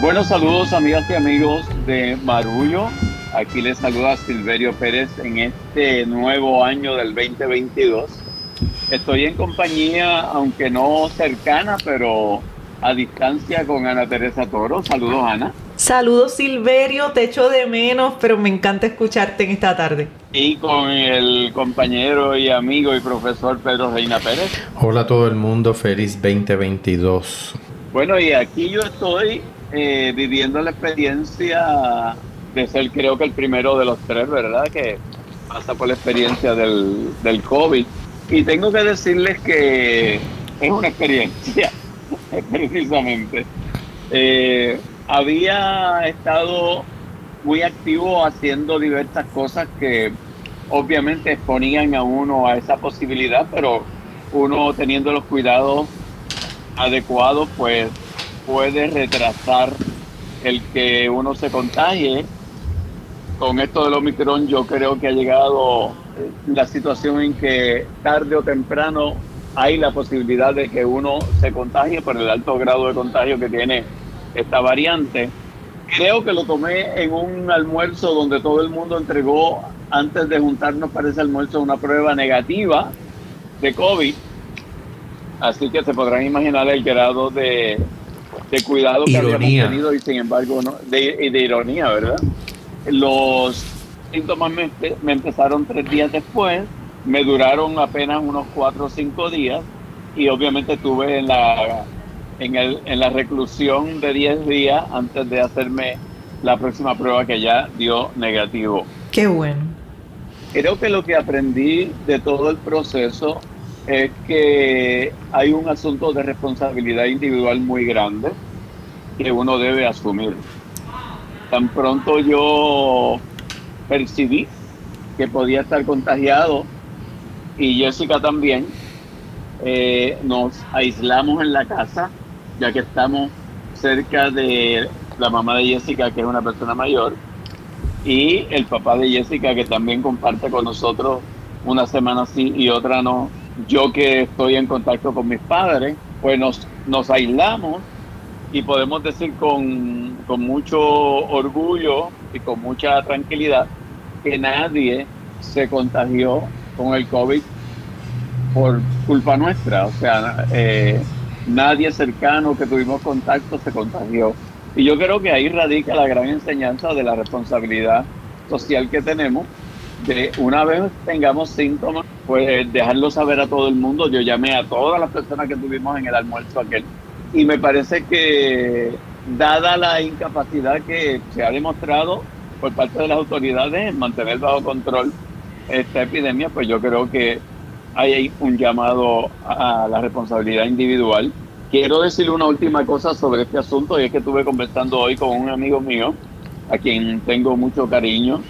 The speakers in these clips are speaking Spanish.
Buenos saludos amigas y amigos de Marullo. Aquí les saluda Silverio Pérez en este nuevo año del 2022. Estoy en compañía, aunque no cercana, pero a distancia con Ana Teresa Toro. Saludos Ana. Saludos Silverio, te echo de menos, pero me encanta escucharte en esta tarde. Y con el compañero y amigo y profesor Pedro Reina Pérez. Hola a todo el mundo, feliz 2022. Bueno, y aquí yo estoy eh, viviendo la experiencia de ser creo que el primero de los tres, ¿verdad? Que pasa por la experiencia del, del COVID. Y tengo que decirles que es una experiencia, precisamente. Eh, había estado muy activo haciendo diversas cosas que obviamente exponían a uno a esa posibilidad, pero uno teniendo los cuidados adecuados, pues puede retrasar el que uno se contagie. Con esto del Omicron yo creo que ha llegado la situación en que tarde o temprano hay la posibilidad de que uno se contagie por el alto grado de contagio que tiene esta variante. Creo que lo tomé en un almuerzo donde todo el mundo entregó, antes de juntarnos para ese almuerzo, una prueba negativa de COVID. Así que se podrán imaginar el grado de, de cuidado que habíamos tenido y sin embargo, no, de, de ironía, ¿verdad? Los síntomas me, me empezaron tres días después, me duraron apenas unos cuatro o cinco días y obviamente tuve en la en, el, en la reclusión de 10 días antes de hacerme la próxima prueba que ya dio negativo. Qué bueno. Creo que lo que aprendí de todo el proceso es que hay un asunto de responsabilidad individual muy grande que uno debe asumir. Tan pronto yo percibí que podía estar contagiado y Jessica también, eh, nos aislamos en la casa ya que estamos cerca de la mamá de Jessica, que es una persona mayor, y el papá de Jessica, que también comparte con nosotros una semana sí y otra no. Yo que estoy en contacto con mis padres, pues nos, nos aislamos y podemos decir con, con mucho orgullo y con mucha tranquilidad que nadie se contagió con el COVID por culpa nuestra. O sea, eh, nadie cercano que tuvimos contacto se contagió. Y yo creo que ahí radica la gran enseñanza de la responsabilidad social que tenemos, de una vez tengamos síntomas, pues dejarlo saber a todo el mundo. Yo llamé a todas las personas que tuvimos en el almuerzo aquel. Y me parece que, dada la incapacidad que se ha demostrado por parte de las autoridades en mantener bajo control esta epidemia, pues yo creo que hay un llamado a la responsabilidad individual. Quiero decir una última cosa sobre este asunto y es que estuve conversando hoy con un amigo mío, a quien tengo mucho cariño,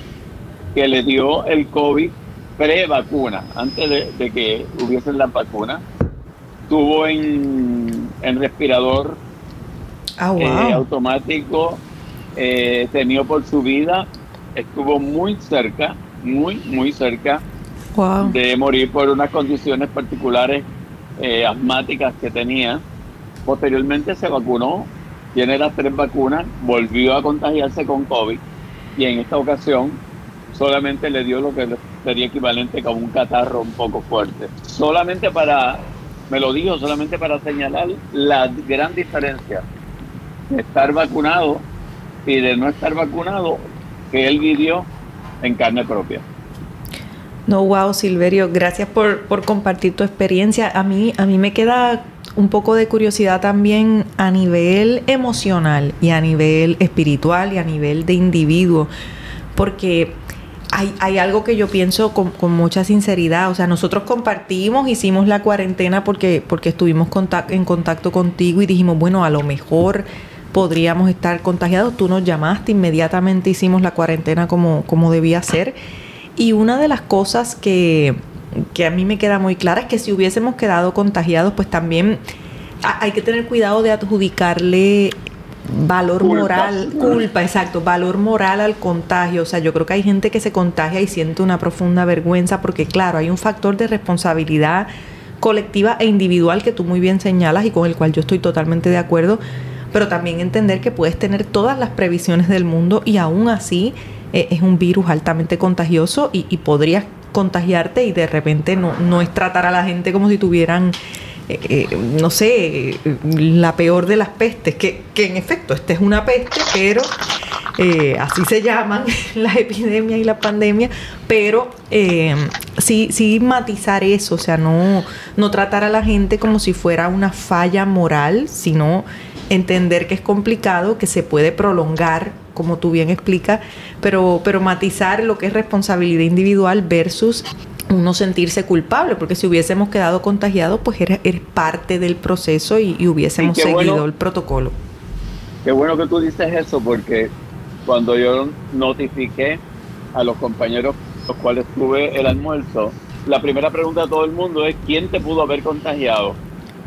que le dio el COVID pre-vacuna, antes de, que hubiesen la vacuna. Estuvo en, en respirador ah, eh, automático, eh, tenido por su vida, estuvo muy cerca, muy, muy cerca de morir por unas condiciones particulares eh, asmáticas que tenía. Posteriormente se vacunó, tiene las tres vacunas, volvió a contagiarse con COVID y en esta ocasión solamente le dio lo que sería equivalente a un catarro un poco fuerte. Solamente para, me lo dijo, solamente para señalar la gran diferencia de estar vacunado y de no estar vacunado que él vivió en carne propia. No, wow, Silverio, gracias por, por compartir tu experiencia. A mí, a mí me queda un poco de curiosidad también a nivel emocional y a nivel espiritual y a nivel de individuo, porque hay, hay algo que yo pienso con, mucha sinceridad, o sea, nosotros compartimos, hicimos la cuarentena porque, porque estuvimos en contacto contigo y dijimos, bueno, a lo mejor podríamos estar contagiados, tú nos llamaste, inmediatamente hicimos la cuarentena como, como debía ser. Y una de las cosas que, a mí me queda muy clara es que si hubiésemos quedado contagiados, pues también hay que tener cuidado de adjudicarle valor moral, culpa, exacto, valor moral al contagio. O sea, yo creo que hay gente que se contagia y siente una profunda vergüenza porque, claro, hay un factor de responsabilidad colectiva e individual que tú muy bien señalas y con el cual yo estoy totalmente de acuerdo. pero también entender que puedes tener todas las previsiones del mundo y aún así eh, es un virus altamente contagioso y, y podrías contagiarte y de repente no, no es tratar a la gente como si tuvieran eh, eh, no sé, la peor de las pestes, que, que en efecto, esta es una peste, pero eh, así se llaman las epidemias y la pandemia, pero sí, sí matizar eso, o sea, no, no tratar a la gente como si fuera una falla moral, sino entender que es complicado, que se puede prolongar, como tú bien explicas, pero, pero matizar lo que es responsabilidad individual versus uno sentirse culpable, porque si hubiésemos quedado contagiados, pues eres, parte del proceso y, hubiésemos seguido el protocolo. Qué bueno que tú dices eso, porque cuando yo notifiqué a los compañeros los cuales tuve el almuerzo, la primera pregunta de todo el mundo es ¿quién te pudo haber contagiado?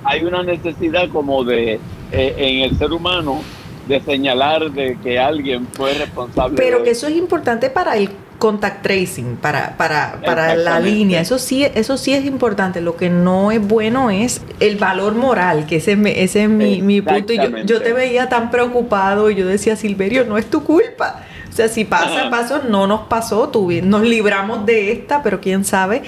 Hay una necesidad como de eh, en el ser humano de señalar de que alguien fue responsable. Pero que eso es importante para el contact tracing, para, para, para la línea. Eso sí, eso sí es importante. Lo que no es bueno es el valor moral, que ese, ese es mi, mi punto. Y yo, yo, te veía tan preocupado y yo decía, Silverio, no es tu culpa. O sea, si pasa, paso, no nos pasó, nos libramos de esta, pero quién sabe.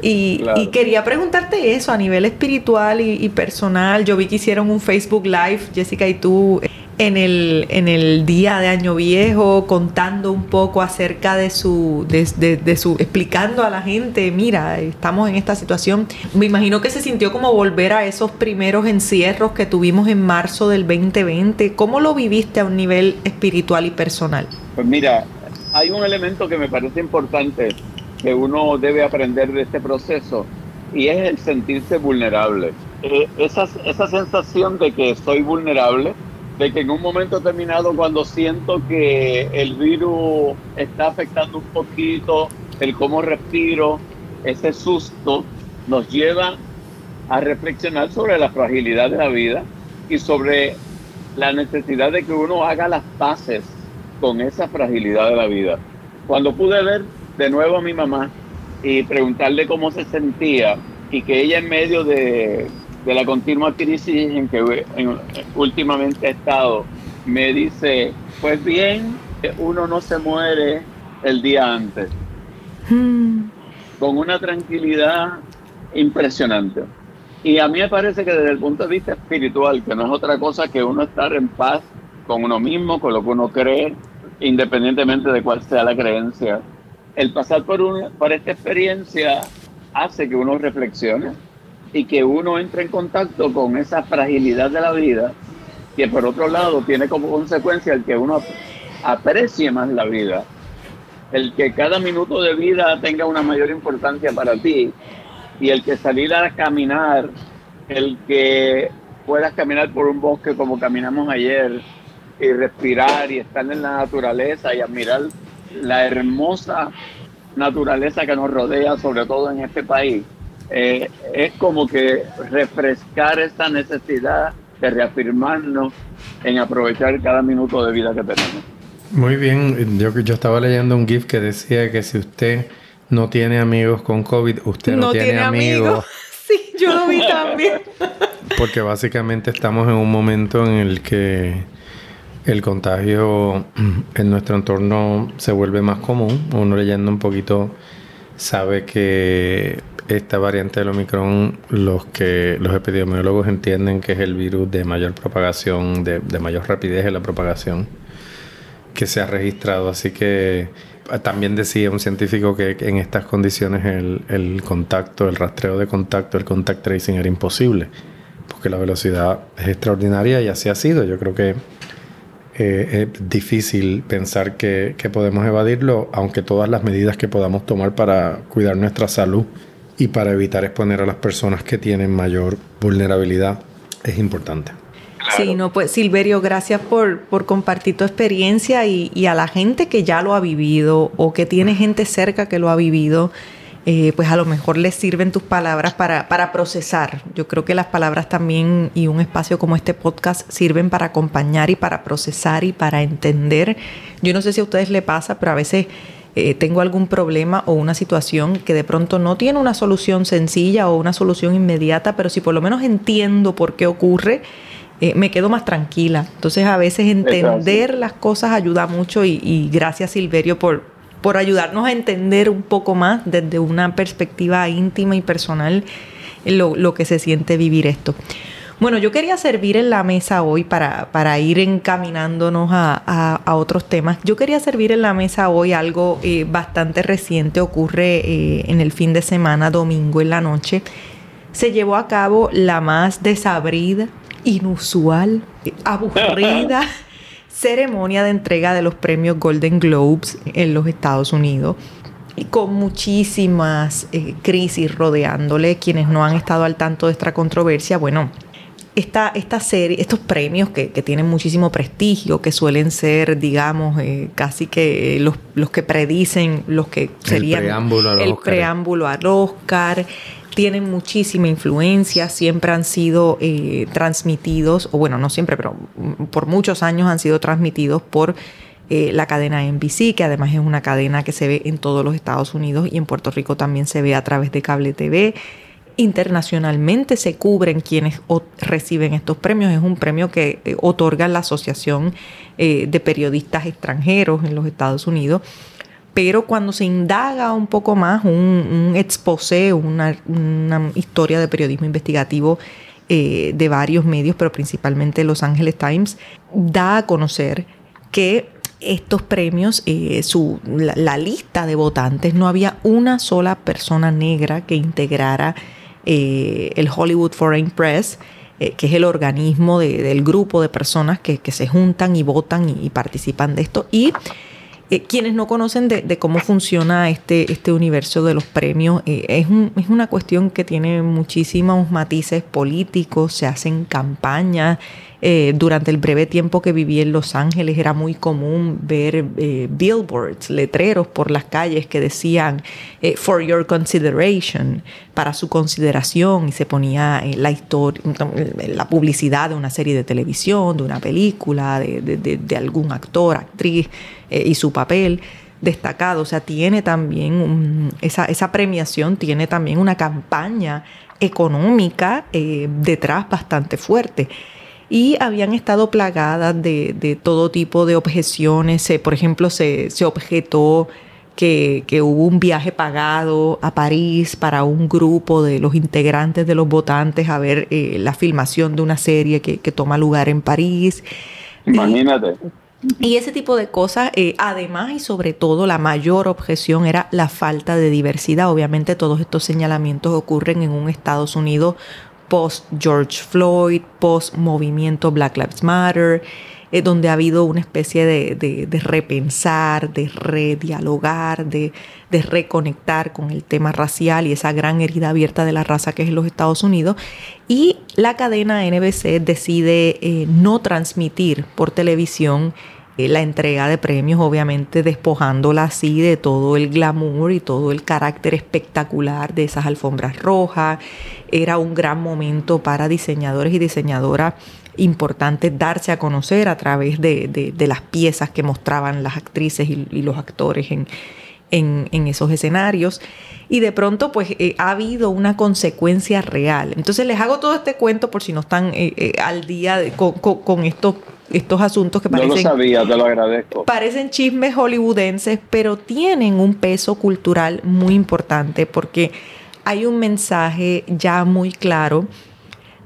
Y, y, quería preguntarte eso a nivel espiritual y, y, personal. Yo vi que hicieron un Facebook Live, Jessica y tú, en el, en el día de Año Viejo, contando un poco acerca de su, de, su, explicando a la gente, mira, estamos en esta situación. Me imagino que se sintió como volver a esos primeros encierros que tuvimos en marzo del 2020. ¿Cómo lo viviste a un nivel espiritual y personal? Pues mira, hay un elemento que me parece importante que uno debe aprender de este proceso y es el sentirse vulnerable. Eh, esa, esa sensación de que soy vulnerable de que en un momento determinado cuando siento que el virus está afectando un poquito el cómo respiro, ese susto nos lleva a reflexionar sobre la fragilidad de la vida y sobre la necesidad de que uno haga las paces con esa fragilidad de la vida. Cuando pude ver de nuevo a mi mamá y preguntarle cómo se sentía y que ella en medio de de la continua crisis en que últimamente he estado, me dice, pues bien, uno no se muere el día antes. Hmm. Con una tranquilidad impresionante. Y a mí me parece que desde el punto de vista espiritual, que no es otra cosa que uno estar en paz con uno mismo, con lo que uno cree, independientemente de cuál sea la creencia, el pasar por, un, por esta experiencia hace que uno reflexione y que uno entre en contacto con esa fragilidad de la vida, que por otro lado tiene como consecuencia el que uno aprecie más la vida, el que cada minuto de vida tenga una mayor importancia para ti y el que salir a caminar, el que puedas caminar por un bosque como caminamos ayer y respirar y estar en la naturaleza y admirar la hermosa naturaleza que nos rodea, sobre todo en este país eh, es como que refrescar esta necesidad de reafirmarnos en aprovechar cada minuto de vida que tenemos. Muy bien, yo, yo estaba leyendo un GIF que decía que si usted no tiene amigos con COVID, usted no, tiene, amigos. Sí, yo lo vi también. Porque básicamente estamos en un momento en el que el contagio en nuestro entorno se vuelve más común. Uno leyendo un poquito sabe que esta variante del Omicron, los que los epidemiólogos entienden que es el virus de mayor propagación, de, mayor rapidez en la propagación que se ha registrado. Así que ah, también decía un científico que en estas condiciones el, contacto, el rastreo de contacto, el contact tracing era imposible, porque la velocidad es extraordinaria y así ha sido. Yo creo que eh, es difícil pensar que, que podemos evadirlo, aunque todas las medidas que podamos tomar para cuidar nuestra salud y para evitar exponer a las personas que tienen mayor vulnerabilidad es importante. Sí, no, pues Silverio, gracias por, por compartir tu experiencia y, y, a la gente que ya lo ha vivido o que tiene gente cerca que lo ha vivido, eh, pues a lo mejor les sirven tus palabras para, para procesar. Yo creo que las palabras también y un espacio como este podcast sirven para acompañar y para procesar y para entender. Yo no sé si a ustedes les pasa, pero a veces eh, tengo algún problema o una situación que de pronto no tiene una solución sencilla o una solución inmediata, pero si por lo menos entiendo por qué ocurre, eh, me quedo más tranquila. Entonces a veces entender las cosas ayuda mucho y, gracias Silverio por, por ayudarnos a entender un poco más desde una perspectiva íntima y personal lo, lo que se siente vivir esto. Bueno, yo quería servir en la mesa hoy para, para ir encaminándonos a, a, otros temas. Yo quería servir en la mesa hoy algo eh, bastante reciente, ocurre eh, en el fin de semana, domingo en la noche. Se llevó a cabo la más desabrida, inusual, aburrida ceremonia de entrega de los premios Golden Globes en los Estados Unidos y con muchísimas eh, crisis rodeándole. Quienes no han estado al tanto de esta controversia, bueno, esta, esta serie, estos premios que, tienen muchísimo prestigio, que suelen ser, digamos, eh, casi que los, los, que predicen los que serían el preámbulo al el Oscar. preámbulo al Oscar, tienen muchísima influencia, siempre han sido eh, transmitidos, o bueno, no siempre, pero por muchos años han sido transmitidos por eh, la cadena NBC, que además es una cadena que se ve en todos los Estados Unidos y en Puerto Rico también se ve a través de cable TV internacionalmente se cubren quienes reciben estos premios. Es un premio que eh, otorga la Asociación eh, de Periodistas Extranjeros en los Estados Unidos. Pero cuando se indaga un poco más, un, exposé, una, historia de periodismo investigativo eh, de varios medios, pero principalmente Los Angeles Times, da a conocer que estos premios, su, la, lista de votantes, no había una sola persona negra que integrara eh, el Hollywood Foreign Press, eh, que es el organismo del grupo de personas que, se juntan y votan y, participan de esto. Y eh, quienes no conocen de, cómo funciona este, este universo de los premios, es, es, una cuestión que tiene muchísimos matices políticos, se hacen campañas. Eh, durante el breve tiempo que viví en Los Ángeles era muy común ver eh, billboards, letreros por las calles que decían eh, for your consideration, para su consideración, y se ponía la historia, la publicidad de una serie de televisión, de una película, de, algún actor, actriz y su papel destacado. O sea, tiene también esa, esa, premiación, tiene también una campaña económica detrás bastante fuerte y habían estado plagadas de, todo tipo de objeciones. por ejemplo, se, objetó que, hubo un viaje pagado a París para un grupo de los integrantes de los votantes a ver eh, la filmación de una serie que, toma lugar en París. Imagínate. Y, ese tipo de cosas, eh, además y sobre todo, la mayor objeción era la falta de diversidad. Obviamente todos estos señalamientos ocurren en un Estados Unidos post George Floyd, post movimiento Black Lives Matter, eh, donde ha habido una especie de, repensar, de redialogar, de, reconectar con el tema racial y esa gran herida abierta de la raza que es los Estados Unidos. Y la cadena NBC decide eh, no transmitir por televisión eh, la entrega de premios, obviamente despojándola así de todo el glamour y todo el carácter espectacular de esas alfombras rojas. Era un gran momento para diseñadores y diseñadoras importantes darse a conocer a través de, las piezas que mostraban las actrices y, los actores en, en, esos escenarios. Y de pronto, pues, eh, ha habido una consecuencia real. Entonces, les hago todo este cuento por si no están eh, al día con, con estos estos asuntos que parecen... No lo sabía, te lo agradezco. Parecen chismes hollywoodenses, pero tienen un peso cultural muy importante porque hay un mensaje ya muy claro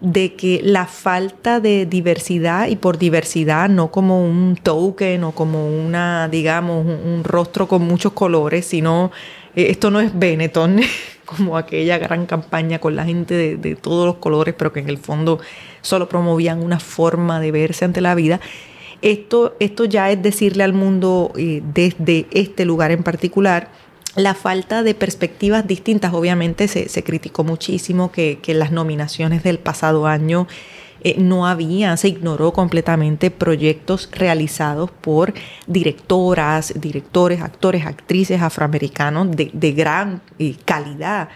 de que la falta de diversidad, y por diversidad no como un token o como una, digamos, un, rostro con muchos colores, sino eh, esto no es Benetton, como aquella gran campaña con la gente de, todos los colores, pero que en el fondo solo promovían una forma de verse ante la vida. Esto, esto ya es decirle al mundo eh, desde este lugar en particular, la falta de perspectivas distintas. Obviamente se, se criticó muchísimo que, que, las nominaciones del pasado año eh, no había, se ignoró completamente proyectos realizados por directoras, directores, actores, actrices afroamericanos de, de gran eh, calidad.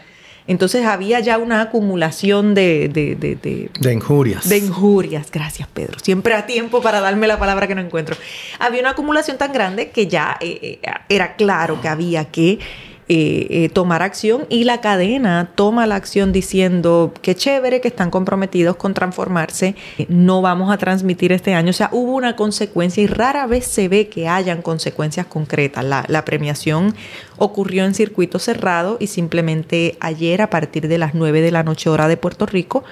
Entonces había ya una acumulación de... De, de, injurias. De injurias, gracias Pedro. Siempre a tiempo para darme la palabra que no encuentro. Había una acumulación tan grande que ya eh, eh, era claro que había que eh, eh, tomar acción y la cadena toma la acción diciendo que chévere, que están comprometidos con transformarse, no vamos a transmitir este año. O sea, hubo una consecuencia y rara vez se ve que hayan consecuencias concretas. La, premiación ocurrió en circuito cerrado y simplemente ayer a partir de las 9 de la noche hora de Puerto Rico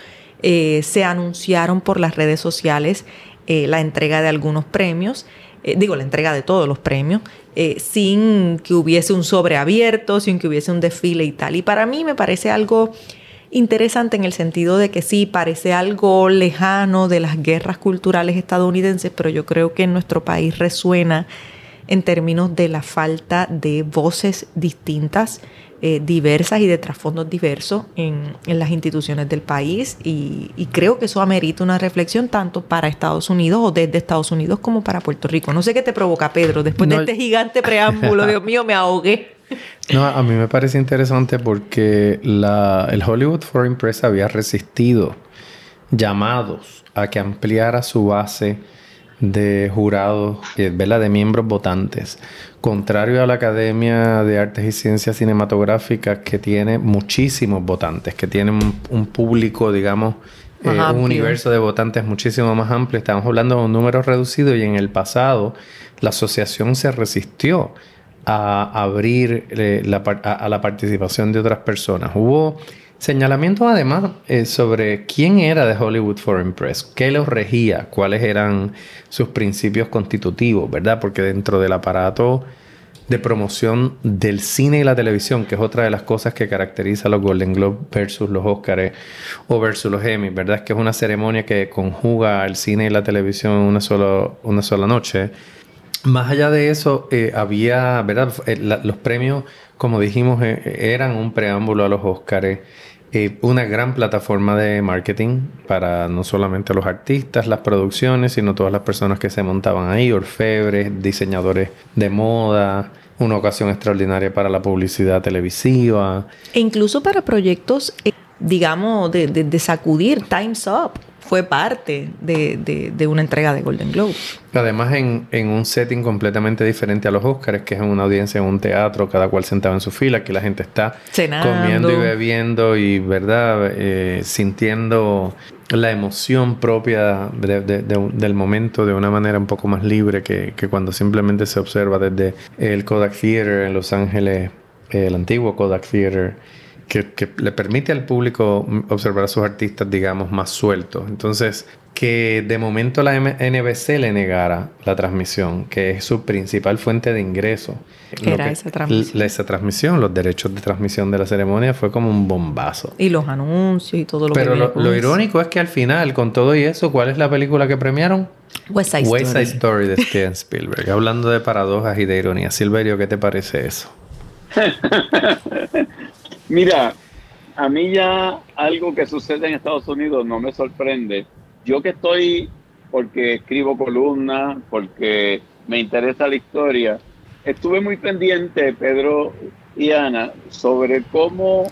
eh, se anunciaron por las redes sociales la entrega de algunos premios. digo, la entrega de todos los premios, eh, sin que hubiese un sobreabierto, sin que hubiese un desfile y tal. Y para mí me parece algo interesante en el sentido de que sí, parece algo lejano de las guerras culturales estadounidenses, pero yo creo que en nuestro país resuena en términos de la falta de voces distintas eh, diversas y de trasfondos diversos en, las instituciones del país y, creo que eso amerita una reflexión tanto para Estados Unidos o desde Estados Unidos como para Puerto Rico. No sé qué te provoca, Pedro, después de este gigante preámbulo, Dios mío, me ahogué. No, a mí me parece interesante porque la, el Hollywood Foreign Press había resistido llamados a que ampliara su base de jurados, eh, de miembros votantes, contrario a la Academia de Artes y Ciencias Cinematográficas que tiene muchísimos votantes, que tiene un, público, digamos, eh, un universo de votantes muchísimo más amplio. Estamos hablando de un número reducido y en el pasado la asociación se resistió a abrir eh, a la participación de otras personas. Hubo Señalamientos además eh, sobre quién era de Hollywood Foreign Press, qué los regía, cuáles eran sus principios constitutivos, ¿verdad? Porque dentro del aparato de promoción del cine y la televisión, que es otra de las cosas que caracteriza a los Golden Globes versus los Oscars o versus los Emmy, ¿verdad? Es que es una ceremonia que conjuga el cine y la televisión en una sola, una sola noche. Más allá de eso, eh, había, ¿verdad? Eh, los premios, como dijimos, eran un preámbulo a los Oscars eh, una gran plataforma de marketing para no solamente los artistas, las producciones, sino todas las personas que se montaban ahí, orfebres, diseñadores de moda, una ocasión extraordinaria para la publicidad televisiva. E incluso para proyectos, eh, digamos, de sacudir, Time's Up fue parte de, una entrega de Golden Globe. Además, en, un setting completamente diferente a los Oscars, que es en una audiencia en un teatro, cada cual sentado en su fila, que la gente está comiendo y bebiendo y, ¿verdad?, eh, sintiendo la emoción propia del momento de una manera un poco más libre que, que, cuando simplemente se observa desde el Kodak Theater en Los Ángeles, el antiguo Kodak Theater que, le permite al público observar a sus artistas, digamos, más sueltos. Entonces, que de momento la NBC le negara la transmisión, que es su principal fuente de ingreso. Era esa transmisión. esa transmisión, los derechos de transmisión de la ceremonia fue como un bombazo. Y los anuncios y todo lo Pero que Pero lo, irónico es que al final, con todo y eso, ¿cuál es la película que premiaron? West Side West Side Story de Steven Spielberg. Hablando de paradojas y de ironía. Silverio, ¿qué te parece eso? Mira, a mí ya algo que sucede en Estados Unidos no me sorprende. Yo que estoy, porque escribo columnas, porque me interesa la historia, estuve muy pendiente, Pedro y Ana, sobre cómo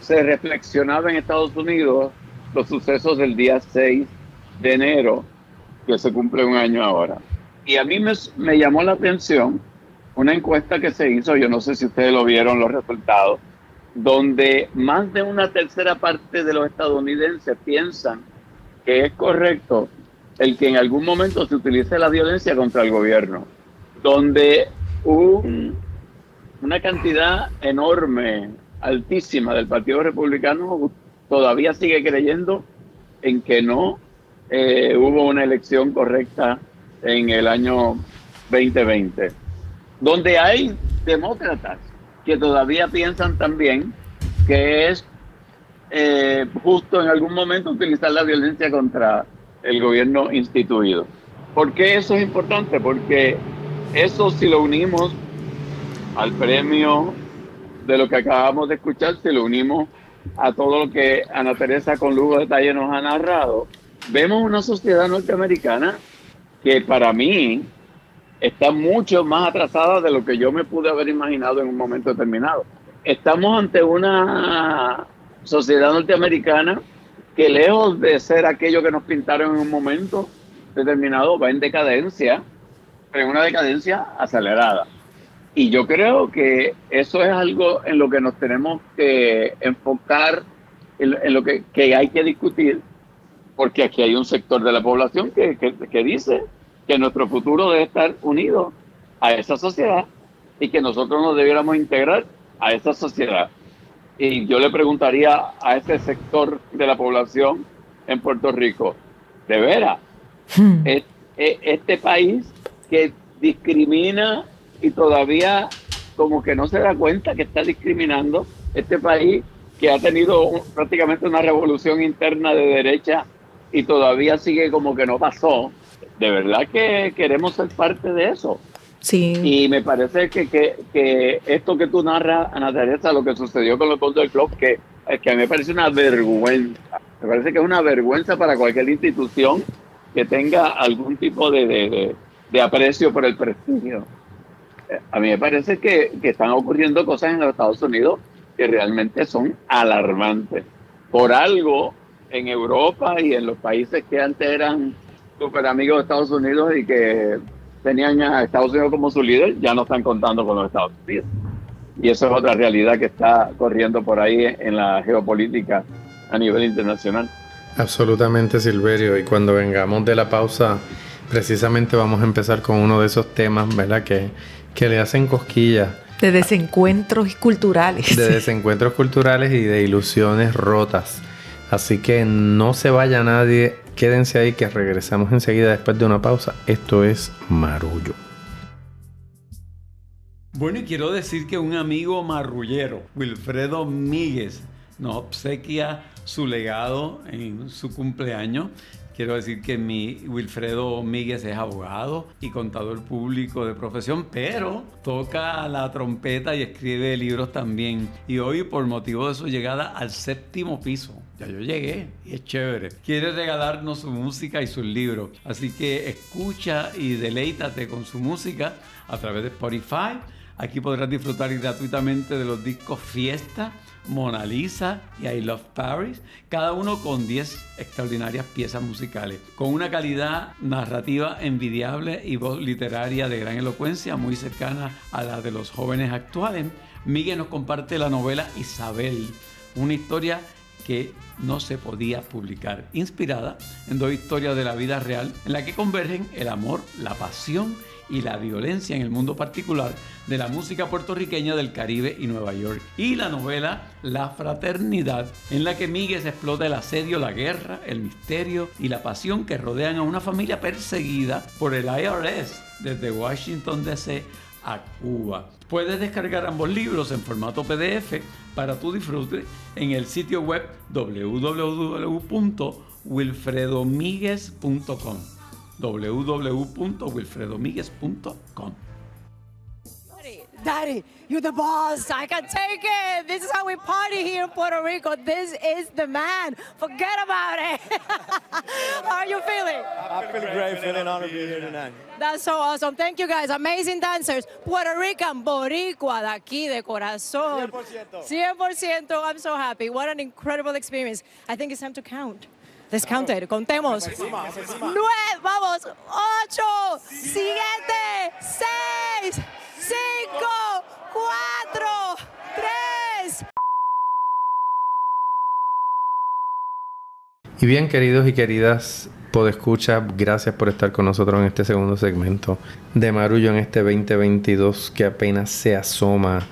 se reflexionaba en Estados Unidos los sucesos del día 6 de enero, que se cumple un año ahora. Y a mí me, me llamó la atención una encuesta que se hizo, yo no sé si ustedes lo vieron los resultados, donde más de una tercera parte de los estadounidenses piensan que es correcto el que en algún momento se utilice la violencia contra el gobierno, donde una cantidad enorme, altísima del Partido Republicano todavía sigue creyendo en que no eh, hubo una elección correcta en el año 2020, donde hay demócratas que todavía piensan también que es eh, justo en algún momento utilizar la violencia contra el gobierno instituido. ¿Por qué eso es importante? Porque eso si lo unimos al premio de lo que acabamos de escuchar, si lo unimos a todo lo que Ana Teresa con lujo de detalle nos ha narrado, vemos una sociedad norteamericana que para mí está mucho más atrasada de lo que yo me pude haber imaginado en un momento determinado. Estamos ante una sociedad norteamericana que lejos de ser aquello que nos pintaron en un momento determinado, va en decadencia, pero en una decadencia acelerada. Y yo creo que eso es algo en lo que nos tenemos que enfocar, en, lo que, hay que discutir, porque aquí hay un sector de la población que, que dice que nuestro futuro debe estar unido a esa sociedad y que nosotros nos debiéramos integrar a esa sociedad. Y yo le preguntaría a ese sector de la población en Puerto Rico, de veras, hmm. este país que discrimina y todavía como que no se da cuenta que está discriminando, este país que ha tenido prácticamente una revolución interna de derecha y todavía sigue como que no pasó, de verdad que queremos ser parte de eso. Sí. Y me parece que, que, esto que tú narras, Ana Teresa, lo que sucedió con los Golden del Club, que, que a mí me parece una vergüenza. Me parece que es una vergüenza para cualquier institución que tenga algún tipo de, de, aprecio por el prestigio. A mí me parece que, que están ocurriendo cosas en los Estados Unidos que realmente son alarmantes. Por algo, en Europa y en los países que antes eran super amigos de Estados Unidos y que tenían a Estados Unidos como su líder, ya no están contando con los Estados Unidos. Y eso es otra realidad que está corriendo por ahí en la geopolítica a nivel internacional. Absolutamente, Silverio. Y cuando vengamos de la pausa, precisamente vamos a empezar con uno de esos temas, ¿verdad? Que, que le hacen cosquillas. De desencuentros culturales. De desencuentros culturales y de ilusiones rotas. Así que no se vaya nadie Quédense ahí que regresamos enseguida después de una pausa. Esto es Marullo. Bueno, y quiero decir que un amigo marrullero, Wilfredo Míguez, nos obsequia su legado en su cumpleaños Quiero decir que mi Wilfredo Míguez es abogado y contador público de profesión, pero toca la trompeta y escribe libros también. Y hoy, por motivo de su llegada al séptimo piso, ya yo llegué y es chévere. Quiere regalarnos su música y sus libros. Así que escucha y deleítate con su música a través de Spotify. Aquí podrás disfrutar gratuitamente de los discos Fiesta Mona Lisa y I Love Paris, cada uno con 10 extraordinarias piezas musicales, con una calidad narrativa envidiable y voz literaria de gran elocuencia, muy cercana a la de los jóvenes actuales. Miguel nos comparte la novela Isabel, una historia que no se podía publicar, inspirada en dos historias de la vida real en la que convergen el amor, la pasión y la violencia en el mundo particular de la música puertorriqueña del Caribe y Nueva York. Y la novela La Fraternidad, en la que Miguel explota el asedio, la guerra, el misterio y la pasión que rodean a una familia perseguida por el IRS desde Washington DC a Cuba. Puedes descargar ambos libros en formato PDF para tu disfrute en el sitio web www.wilfredomiguez.com www.wilfredomiguez.com Daddy, you're the boss. I can take it. This is how we party here in Puerto Rico. This is the man. Forget about it. how are you feeling? I'm feeling great, feeling honored to be here tonight. That's so awesome. Thank you guys. Amazing dancers. Puerto Rican, boricua, de aquí, de corazón. 100%. 100%. I'm so happy. What an incredible experience. I think it's time to count. Let's count it. Contemos. Nueve, vamos. Ocho, siete, seis. 5, 4, 3. Y bien, queridos y queridas podescuchas, gracias por estar con nosotros en este segundo segmento de Marullo en este 2022 que apenas se asoma.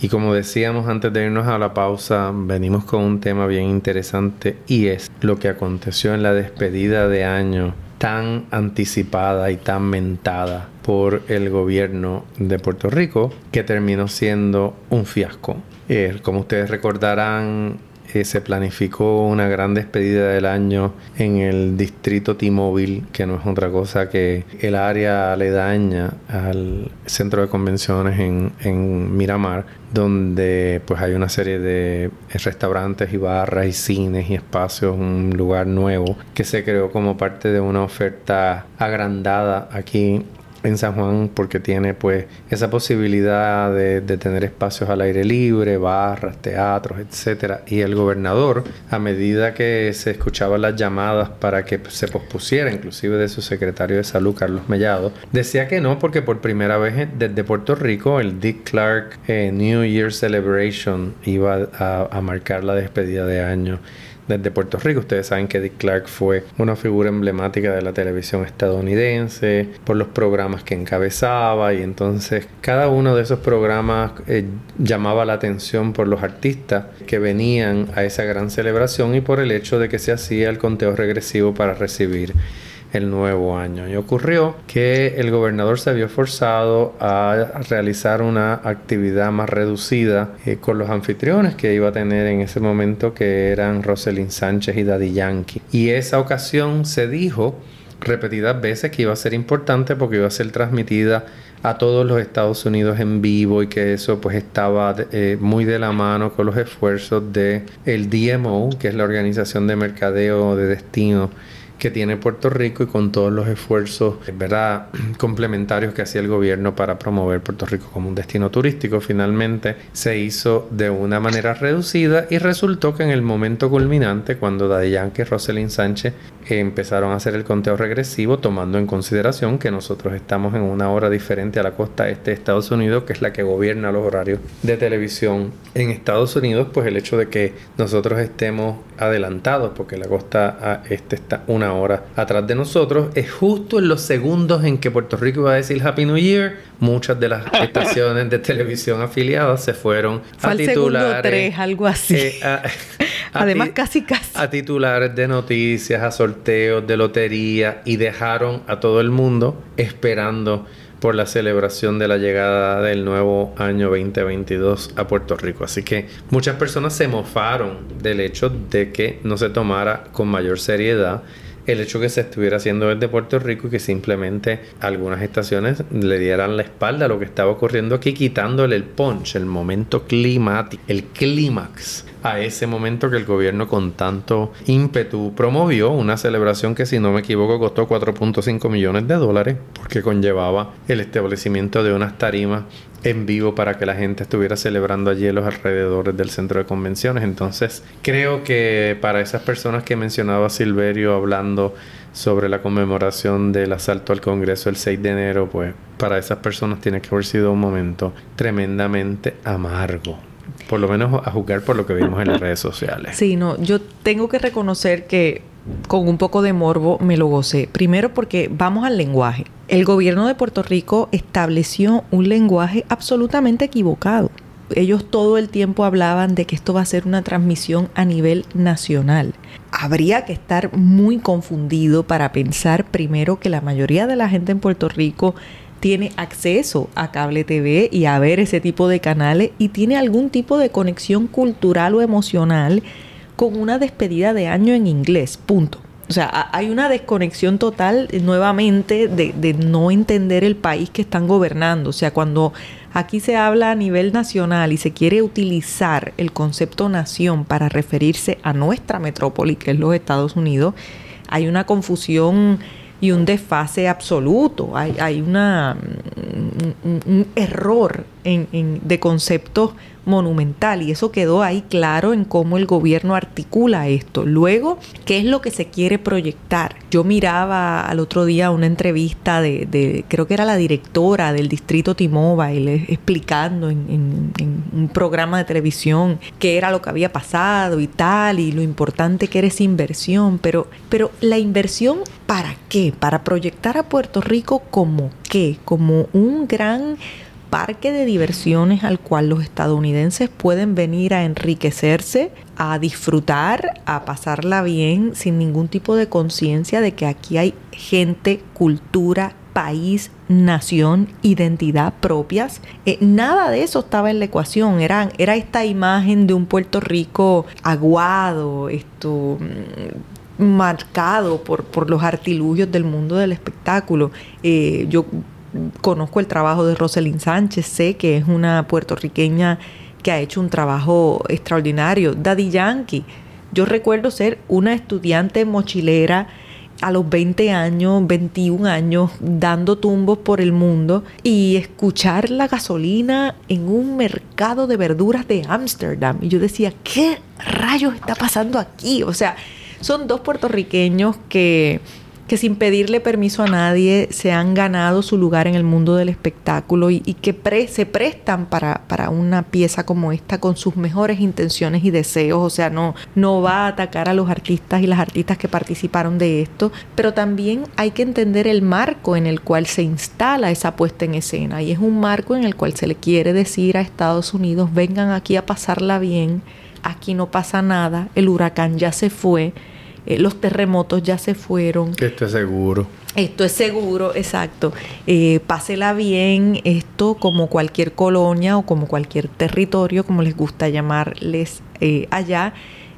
Y como decíamos antes de irnos a la pausa, venimos con un tema bien interesante y es lo que aconteció en la despedida de año tan anticipada y tan mentada por el gobierno de Puerto Rico que terminó siendo un fiasco. Eh, como ustedes recordarán, eh, se planificó una gran despedida del año en el distrito T-Mobile, que no es otra cosa que el área aledaña al centro de convenciones en, Miramar, donde pues hay una serie de restaurantes y barras y cines y espacios, un lugar nuevo que se creó como parte de una oferta agrandada aquí en San Juan porque tiene pues esa posibilidad de, tener espacios al aire libre, barras, teatros, etcétera. Y el gobernador, a medida que se escuchaban las llamadas para que se pospusiera, inclusive de su secretario de salud, Carlos Mellado, decía que no porque por primera vez desde Puerto Rico el Dick Clark eh, New Year Celebration iba a, a marcar la despedida de año desde Puerto Rico. Ustedes saben que Dick Clark fue una figura emblemática de la televisión estadounidense por los programas que encabezaba y entonces cada uno de esos programas eh, llamaba la atención por los artistas que venían a esa gran celebración y por el hecho de que se hacía el conteo regresivo para recibir el nuevo año. Y ocurrió que el gobernador se vio forzado a realizar una actividad más reducida eh, con los anfitriones que iba a tener en ese momento que eran Roselyn Sánchez y Daddy Yankee. Y esa ocasión se dijo repetidas veces que iba a ser importante porque iba a ser transmitida a todos los Estados Unidos en vivo y que eso pues estaba eh, muy de la mano con los esfuerzos de el DMO, que es la organización de mercadeo de destino que tiene Puerto Rico y con todos los esfuerzos ¿verdad? complementarios que hacía el gobierno para promover Puerto Rico como un destino turístico, finalmente se hizo de una manera reducida y resultó que en el momento culminante, cuando Daddy Yankee y Roselyn Sánchez empezaron a hacer el conteo regresivo, tomando en consideración que nosotros estamos en una hora diferente a la costa este de Estados Unidos, que es la que gobierna los horarios de televisión en Estados Unidos, pues el hecho de que nosotros estemos adelantados, porque la costa este está una hora atrás de nosotros, es justo en los segundos en que Puerto Rico iba a decir Happy New Year, muchas de las estaciones de televisión afiliadas se fueron a titulares. algo así. Eh, Además, casi casi. A titulares de noticias, a sorteos de lotería y dejaron a todo el mundo esperando por la celebración de la llegada del nuevo año 2022 a Puerto Rico. Así que muchas personas se mofaron del hecho de que no se tomara con mayor seriedad el hecho que se estuviera haciendo desde Puerto Rico y que simplemente algunas estaciones le dieran la espalda a lo que estaba ocurriendo aquí, quitándole el punch, el momento climático, el clímax a ese momento que el gobierno con tanto ímpetu promovió una celebración que si no me equivoco costó 4.5 millones de dólares porque conllevaba el establecimiento de unas tarimas en vivo para que la gente estuviera celebrando allí en los alrededores del centro de convenciones. Entonces, creo que para esas personas que mencionaba Silverio hablando sobre la conmemoración del asalto al Congreso el 6 de enero, pues para esas personas tiene que haber sido un momento tremendamente amargo. Por lo menos a juzgar por lo que vimos en las redes sociales. Sí, no, yo tengo que reconocer que con un poco de morbo me lo gocé. Primero porque vamos al lenguaje. El gobierno de Puerto Rico estableció un lenguaje absolutamente equivocado. Ellos todo el tiempo hablaban de que esto va a ser una transmisión a nivel nacional. Habría que estar muy confundido para pensar primero que la mayoría de la gente en Puerto Rico tiene acceso a cable TV y a ver ese tipo de canales y tiene algún tipo de conexión cultural o emocional con una despedida de año en inglés, punto. O sea, hay una desconexión total nuevamente de, no entender el país que están gobernando. O sea, cuando aquí se habla a nivel nacional y se quiere utilizar el concepto nación para referirse a nuestra metrópoli, que es los Estados Unidos, hay una confusión y un desfase absoluto. Hay, hay una, un, error en, de conceptos monumental y eso quedó ahí claro en cómo el gobierno articula esto. Luego, ¿qué es lo que se quiere proyectar? Yo miraba al otro día una entrevista de, creo que era la directora del distrito T-Mobile explicando en, un programa de televisión qué era lo que había pasado y tal y lo importante que era esa inversión, pero, pero la inversión ¿para qué? Para proyectar a Puerto Rico como qué? Como un gran parque de diversiones al cual los estadounidenses pueden venir a enriquecerse, a disfrutar, a pasarla bien sin ningún tipo de conciencia de que aquí hay gente, cultura, país, nación, identidad propias. Eh, nada de eso estaba en la ecuación. Eran, era esta imagen de un Puerto Rico aguado, esto mm, marcado por, por los artilugios del mundo del espectáculo. Eh, yo conozco el trabajo de Roselyn Sánchez, sé que es una puertorriqueña que ha hecho un trabajo extraordinario. Daddy Yankee, yo recuerdo ser una estudiante mochilera a los 20 años, 21 años, dando tumbos por el mundo y escuchar la gasolina en un mercado de verduras de Ámsterdam. Y yo decía, ¿qué rayos está pasando aquí? O sea, son dos puertorriqueños que que sin pedirle permiso a nadie se han ganado su lugar en el mundo del espectáculo y, que se prestan para, para, una pieza como esta con sus mejores intenciones y deseos. O sea, no, no va a atacar a los artistas y las artistas que participaron de esto, pero también hay que entender el marco en el cual se instala esa puesta en escena y es un marco en el cual se le quiere decir a Estados Unidos, vengan aquí a pasarla bien, aquí no pasa nada, el huracán ya se fue eh, los terremotos ya se fueron. Esto es seguro. Esto es seguro, exacto. Eh, pásela bien, esto como cualquier colonia o como cualquier territorio, como les gusta llamarles eh, allá,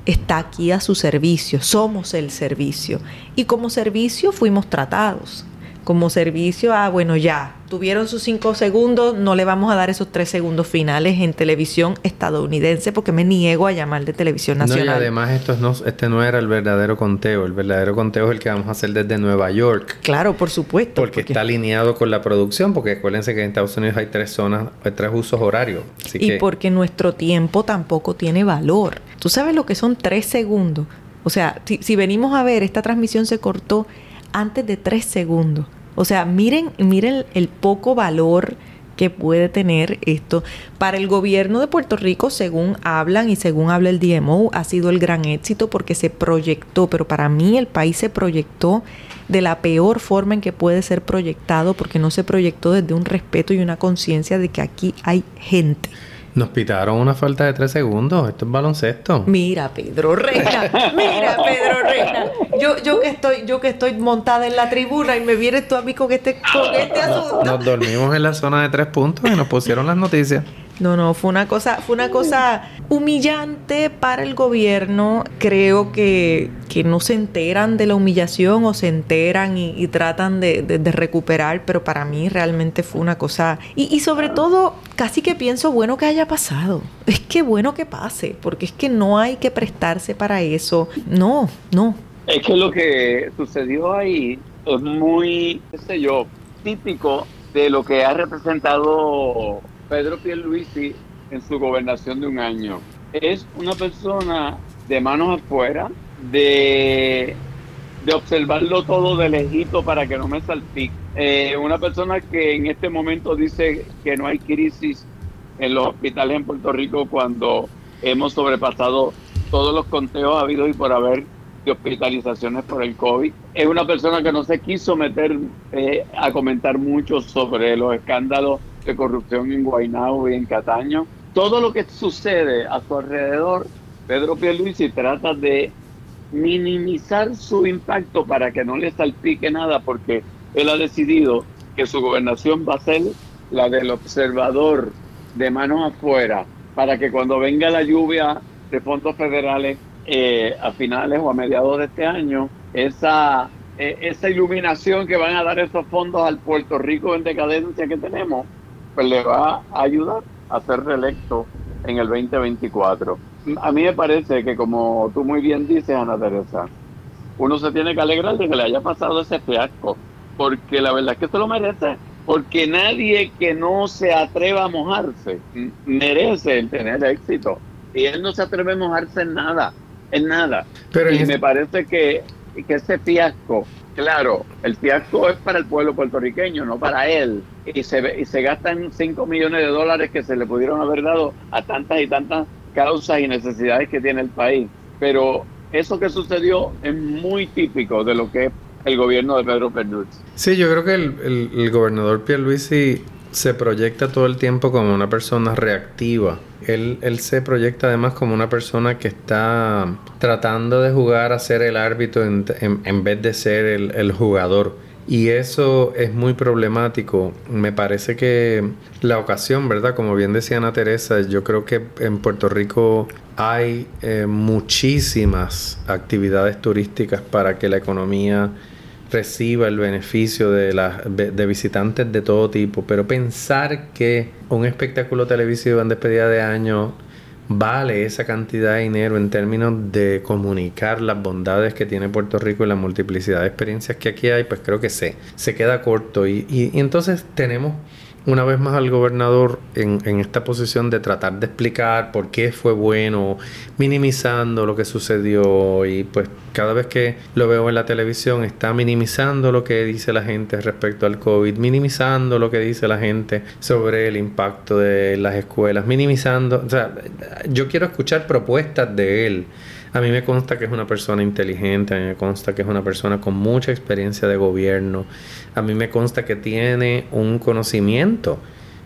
está aquí a su servicio, somos el servicio. Y como servicio fuimos tratados como servicio a, bueno, ya, tuvieron sus cinco segundos, no le vamos a dar esos tres segundos finales en televisión estadounidense porque me niego a llamar de televisión nacional. No, y además esto no, este no era el verdadero conteo, el verdadero conteo es el que vamos a hacer desde Nueva York. Claro, por supuesto. Porque, está alineado con la producción, porque acuérdense que en Estados Unidos hay tres zonas, hay tres usos horarios. y porque nuestro tiempo tampoco tiene valor. ¿Tú sabes lo que son tres segundos? O sea, si, si venimos a ver, esta transmisión se cortó antes de tres segundos. O sea, miren, miren el poco valor que puede tener esto. Para el gobierno de Puerto Rico, según hablan y según habla el DMO, ha sido el gran éxito porque se proyectó, pero para mí el país se proyectó de la peor forma en que puede ser proyectado porque no se proyectó desde un respeto y una conciencia de que aquí hay gente. Nos pitaron una falta de tres segundos. Esto es baloncesto. Mira, Pedro Reina. Mira, Pedro Reina. Yo, yo que estoy, yo que estoy montada en la tribuna y me vienes tú a mí con este, con este asunto. Nos dormimos en la zona de tres puntos y nos pusieron las noticias. No, no, fue una cosa, fue una cosa humillante para el gobierno. Creo que, que no se enteran de la humillación o se enteran y, tratan de, recuperar, pero para mí realmente fue una cosa. Y, y sobre todo, casi que pienso, bueno que haya pasado. Es que bueno que pase, porque es que no hay que prestarse para eso. No, no. Es que lo que sucedió ahí es muy, qué sé yo, típico de lo que ha representado Pedro Pierluisi en su gobernación de un año. Es una persona de manos afuera, de, de observarlo todo de lejito para que no me salpique. Eh, una persona que en este momento dice que no hay crisis en los hospitales en Puerto Rico cuando hemos sobrepasado todos los conteos habidos y por haber de hospitalizaciones por el COVID. Es una persona que no se quiso meter eh, a comentar mucho sobre los escándalos de corrupción en Guaynabo y en Cataño. Todo lo que sucede a su alrededor, Pedro Pierluisi trata de minimizar su impacto para que no le salpique nada, porque él ha decidido que su gobernación va a ser la del observador de manos afuera, para que cuando venga la lluvia de fondos federales eh, a finales o a mediados de este año, esa, eh, esa iluminación que van a dar esos fondos al Puerto Rico en decadencia que tenemos, pues le va a ayudar a ser reelecto en el 2024. A mí me parece que como tú muy bien dices, Ana Teresa, uno se tiene que alegrar de que le haya pasado ese fiasco, porque la verdad es que se lo merece, porque nadie que no se atreva a mojarse merece el tener éxito. Y él no se atreve a mojarse en nada, en nada. Pero y me parece que, que ese fiasco Claro, el fiasco es para el pueblo puertorriqueño, no para él. Y se, y se gastan 5 millones de dólares que se le pudieron haber dado a tantas y tantas causas y necesidades que tiene el país. Pero eso que sucedió es muy típico de lo que es el gobierno de Pedro Pierluisi. Sí, yo creo que el, el, gobernador Pierluisi se proyecta todo el tiempo como una persona reactiva. Él, él, se proyecta además como una persona que está tratando de jugar a ser el árbitro en, en, vez de ser el, el, jugador. Y eso es muy problemático. Me parece que la ocasión, ¿verdad? Como bien decía Ana Teresa, yo creo que en Puerto Rico hay eh, muchísimas actividades turísticas para que la economía reciba el beneficio de, la, de visitantes de todo tipo, pero pensar que un espectáculo televisivo en despedida de año vale esa cantidad de dinero en términos de comunicar las bondades que tiene Puerto Rico y la multiplicidad de experiencias que aquí hay, pues creo que se, se queda corto. Y, y, y entonces tenemos una vez más al gobernador en, esta posición de tratar de explicar por qué fue bueno, minimizando lo que sucedió y pues cada vez que lo veo en la televisión está minimizando lo que dice la gente respecto al COVID, minimizando lo que dice la gente sobre el impacto de las escuelas, minimizando, o sea, yo quiero escuchar propuestas de él a mí me consta que es una persona inteligente, a mí me consta que es una persona con mucha experiencia de gobierno, a mí me consta que tiene un conocimiento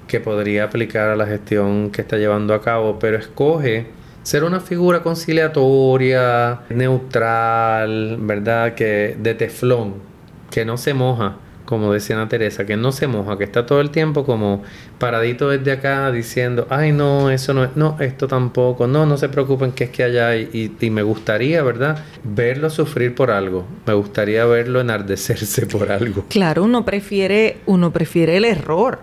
que podría aplicar a la gestión que está llevando a cabo, pero escoge ser una figura conciliatoria, neutral, ¿verdad? Que de teflón, que no se moja como decía Ana Teresa, que no se moja, que está todo el tiempo como paradito desde acá diciendo, ay no, eso no es, no, esto tampoco, no, no se preocupen que es que allá y, y, me gustaría, ¿verdad? Verlo sufrir por algo, me gustaría verlo enardecerse por algo. Claro, uno prefiere, uno prefiere el error,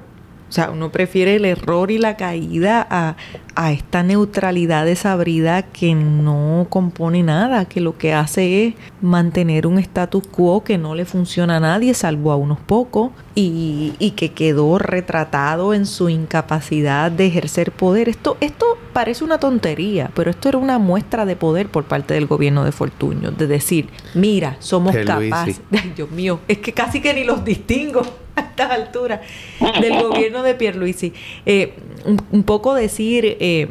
o sea, uno prefiere el error y la caída a, a, esta neutralidad desabrida que no compone nada, que lo que hace es mantener un status quo que no le funciona a nadie, salvo a unos pocos, y, y que quedó retratado en su incapacidad de ejercer poder. Esto, esto parece una tontería, pero esto era una muestra de poder por parte del gobierno de Fortuño, de decir, mira, somos capaces. Ay, Dios mío, es que casi que ni los distingo a estas alturas del gobierno de Pierluisi. Eh, un, poco decir, eh,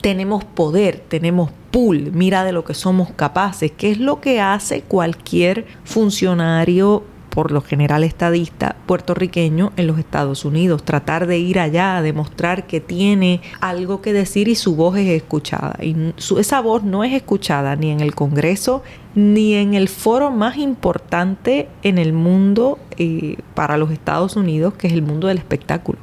tenemos poder, tenemos pool, mira de lo que somos capaces, que es lo que hace cualquier funcionario por lo general estadista puertorriqueño en los Estados Unidos, tratar de ir allá a demostrar que tiene algo que decir y su voz es escuchada. Y su, esa voz no es escuchada ni en el Congreso ni en el foro más importante en el mundo eh, para los Estados Unidos, que es el mundo del espectáculo.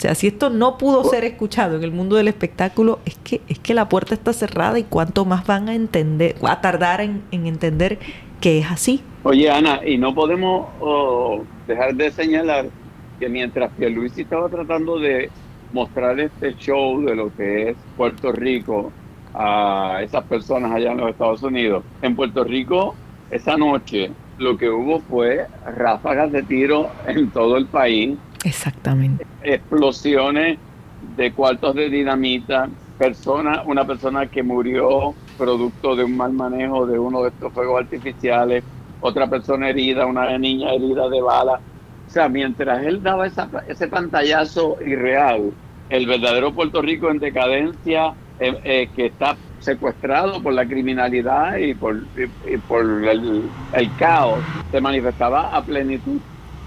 O sea, si esto no pudo ser escuchado en el mundo del espectáculo, es que, es que la puerta está cerrada y cuánto más van a entender, a tardar en, en entender que es así. Oye, Ana, y no podemos oh, dejar de señalar que mientras Pierluisi estaba tratando de mostrar este show de lo que es Puerto Rico a esas personas allá en los Estados Unidos, en Puerto Rico esa noche lo que hubo fue ráfagas de tiro en todo el país. Exactamente. Explosiones de cuartos de dinamita, persona, una persona que murió producto de un mal manejo de uno de estos fuegos artificiales, otra persona herida, una niña herida de bala. O sea, mientras él daba esa, ese pantallazo irreal, el verdadero Puerto Rico en decadencia, eh, eh, que está secuestrado por la criminalidad y por, el, caos, se manifestaba a plenitud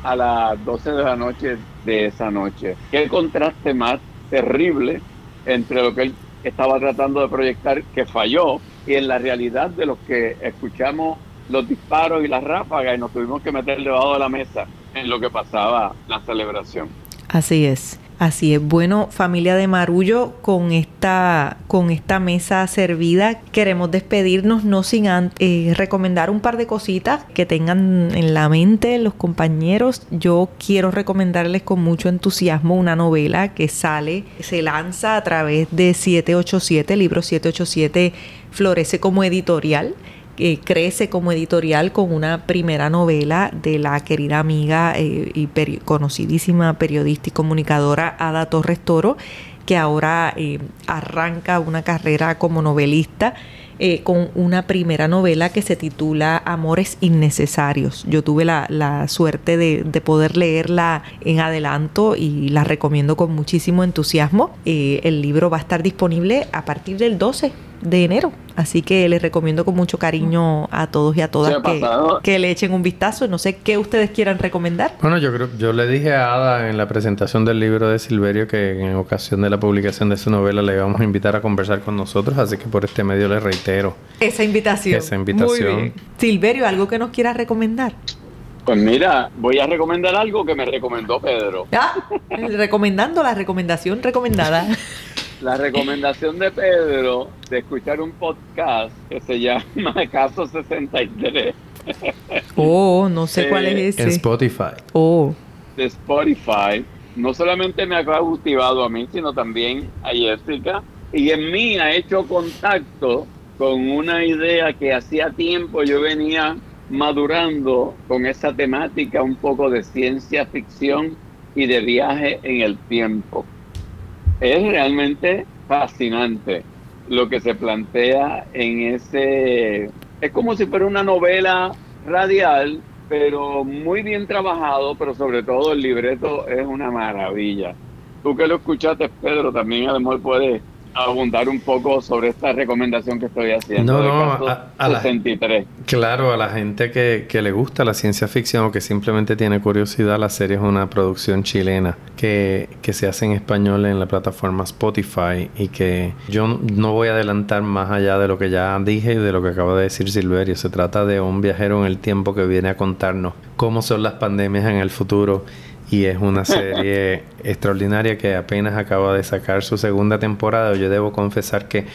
a las 12 de la noche de esa noche. Qué contraste más terrible entre lo que él estaba tratando de proyectar que falló y en la realidad de los que escuchamos los disparos y las ráfagas y nos tuvimos que meter debajo de la mesa en lo que pasaba la celebración. Así es. Así es, bueno, familia de Marullo, con esta, con esta mesa servida, queremos despedirnos no sin eh, recomendar un par de cositas que tengan en la mente los compañeros. Yo quiero recomendarles con mucho entusiasmo una novela que sale, se lanza a través de 787, libro 787 Florece como editorial crece como editorial con una primera novela de la querida amiga eh, y peri conocidísima periodista y comunicadora Ada Torres Toro, que ahora eh, arranca una carrera como novelista. Eh, con una primera novela que se titula Amores Innecesarios. Yo tuve la, la suerte de, de, poder leerla en adelanto y la recomiendo con muchísimo entusiasmo. Eh, el libro va a estar disponible a partir del 12 de enero. Así que les recomiendo con mucho cariño a todos y a todas que, que, le echen un vistazo. No sé qué ustedes quieran recomendar. Bueno, yo creo, yo le dije a Ada en la presentación del libro de Silverio que en ocasión de la publicación de su novela le íbamos a invitar a conversar con nosotros, así que por este medio le reitero esa invitación. Esa invitación. Muy bien. Silverio, ¿algo que nos quieras recomendar? Pues mira, voy a recomendar algo que me recomendó Pedro. Ah, recomendando la recomendación recomendada. la recomendación de Pedro de escuchar un podcast que se llama Caso 63. Oh, no sé eh, cuál es ese. En Spotify. Oh. De Spotify. No solamente me ha cautivado a mí, sino también a Jessica. y en mí ha hecho contacto con una idea que hacía tiempo yo venía madurando con esa temática un poco de ciencia ficción y de viaje en el tiempo. Es realmente fascinante lo que se plantea en ese... Es como si fuera una novela radial, pero muy bien trabajado, pero sobre todo el libreto es una maravilla. Tú que lo escuchaste, Pedro, también a lo mejor puedes abundar un poco sobre esta recomendación que estoy haciendo. No, no, a, a 63. claro, a la gente que, que, le gusta la ciencia ficción o que simplemente tiene curiosidad, la serie es una producción chilena que, que se hace en español en la plataforma Spotify y que yo no voy a adelantar más allá de lo que ya dije y de lo que acaba de decir Silverio. Se trata de un viajero en el tiempo que viene a contarnos cómo son las pandemias en el futuro y es una serie extraordinaria que apenas acaba de sacar su segunda temporada. Yo debo confesar que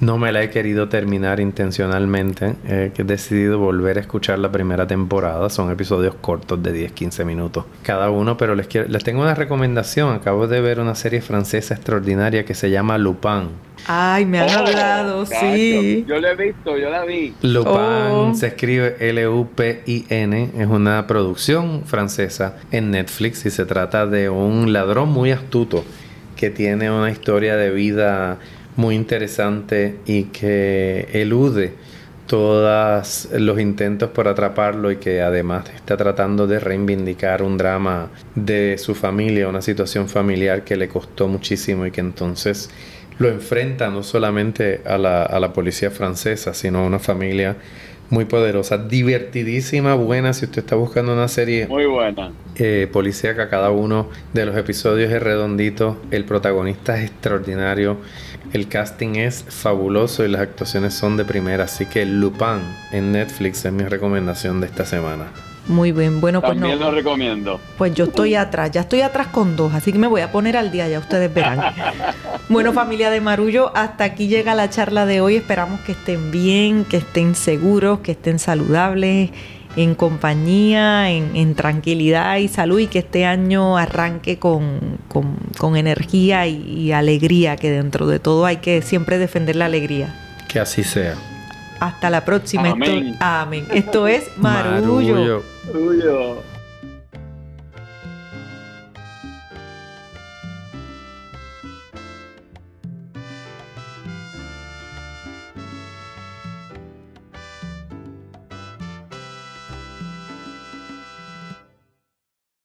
no me la he querido terminar intencionalmente, eh, he decidido volver a escuchar la primera temporada. Son episodios cortos de 10-15 minutos cada uno, pero les, quiero, les tengo una recomendación. Acabo de ver una serie francesa extraordinaria que se llama Lupin. Ay, me han oh, hablado, sí. Yo la he visto, yo la vi. Lupin oh. se escribe L-U-P-I-N. Es una producción francesa en Netflix y se trata de un ladrón muy astuto que tiene una historia de vida muy interesante y que elude todos los intentos por atraparlo y que además está tratando de reivindicar un drama de su familia, una situación familiar que le costó muchísimo y que entonces lo enfrenta no solamente a la, a la policía francesa, sino a una familia muy poderosa, divertidísima, buena. Si usted está buscando una serie muy buena, eh, policíaca, cada uno de los episodios es redondito. El protagonista es extraordinario. El casting es fabuloso y las actuaciones son de primera. Así que Lupin en Netflix es mi recomendación de esta semana. Muy bien, bueno, pues También lo recomiendo. Pues yo estoy atrás, ya estoy atrás con dos, así que me voy a poner al día, ya ustedes verán. bueno, familia de Marullo, hasta aquí llega la charla de hoy. Esperamos que estén bien, que estén seguros, que estén saludables, en compañía, en, tranquilidad y salud y que este año arranque con, energía y alegría, que dentro de todo hay que siempre defender la alegría. Que así sea. Hasta la próxima. Amén. Esto, amén. Esto es Marullo. Marullo. Marullo.